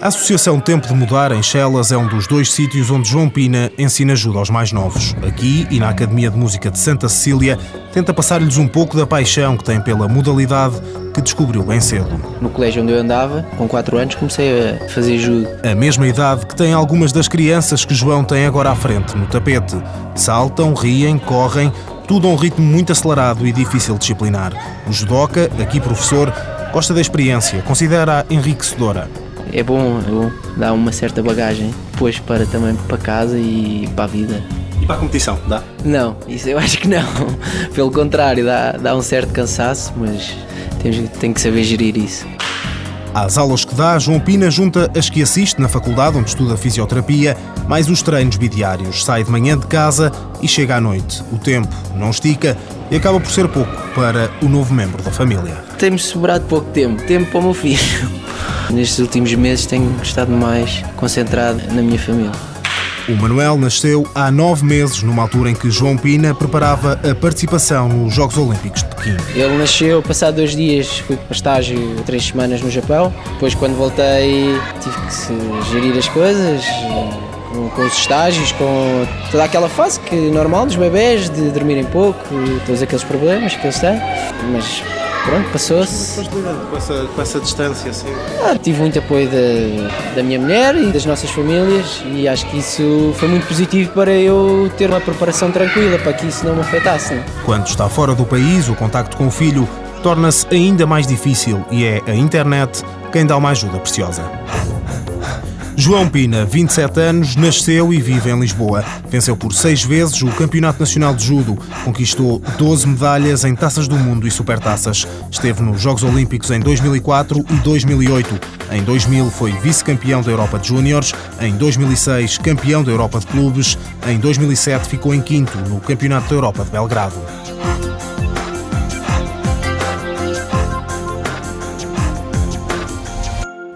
A Associação Tempo de Mudar, em Chelas, é um dos dois sítios onde João Pina ensina ajuda aos mais novos. Aqui e na Academia de Música de Santa Cecília, tenta passar-lhes um pouco da paixão que tem pela modalidade que descobriu bem cedo. No colégio onde eu andava, com 4 anos, comecei a fazer judo. A mesma idade que tem algumas das crianças que João tem agora à frente, no tapete. Saltam, riem, correm, tudo a um ritmo muito acelerado e difícil de disciplinar. O judoca, aqui professor, gosta da experiência, considera-a enriquecedora é bom, é bom, dá uma certa bagagem depois para também para casa e para a vida. E para a competição, dá? Não, isso eu acho que não. Pelo contrário, dá, dá um certo cansaço, mas tem, tem que saber gerir isso. Às aulas que dá, João Pina junta as que assiste na faculdade onde estuda fisioterapia, mais os treinos bidiários. Sai de manhã de casa e chega à noite. O tempo não estica e acaba por ser pouco para o novo membro da família. Temos sobrado pouco tempo, tempo para o meu filho. Nestes últimos meses tenho estado mais concentrado na minha família. O Manuel nasceu há nove meses, numa altura em que João Pina preparava a participação nos Jogos Olímpicos de Pequim. Ele nasceu, passado dois dias, fui para estágio três semanas no Japão. Depois, quando voltei, tive que gerir as coisas com, os estágios, com toda aquela fase que normal dos bebés, de dormirem pouco, todos aqueles problemas que eles têm. Mas pronto, passou-se. Com essa, com essa distância, assim? Ah, tive muito apoio da, da minha mulher e das nossas famílias e acho que isso foi muito positivo para eu ter uma preparação tranquila, para que isso não me afetasse. Não? Quando está fora do país, o contacto com o filho torna-se ainda mais difícil e é a internet quem dá uma ajuda preciosa. João Pina, 27 anos, nasceu e vive em Lisboa. Venceu por seis vezes o Campeonato Nacional de Judo. Conquistou 12 medalhas em taças do mundo e supertaças. Esteve nos Jogos Olímpicos em 2004 e 2008. Em 2000 foi vice-campeão da Europa de Júniores. Em 2006, campeão da Europa de Clubes. Em 2007 ficou em quinto no Campeonato da Europa de Belgrado.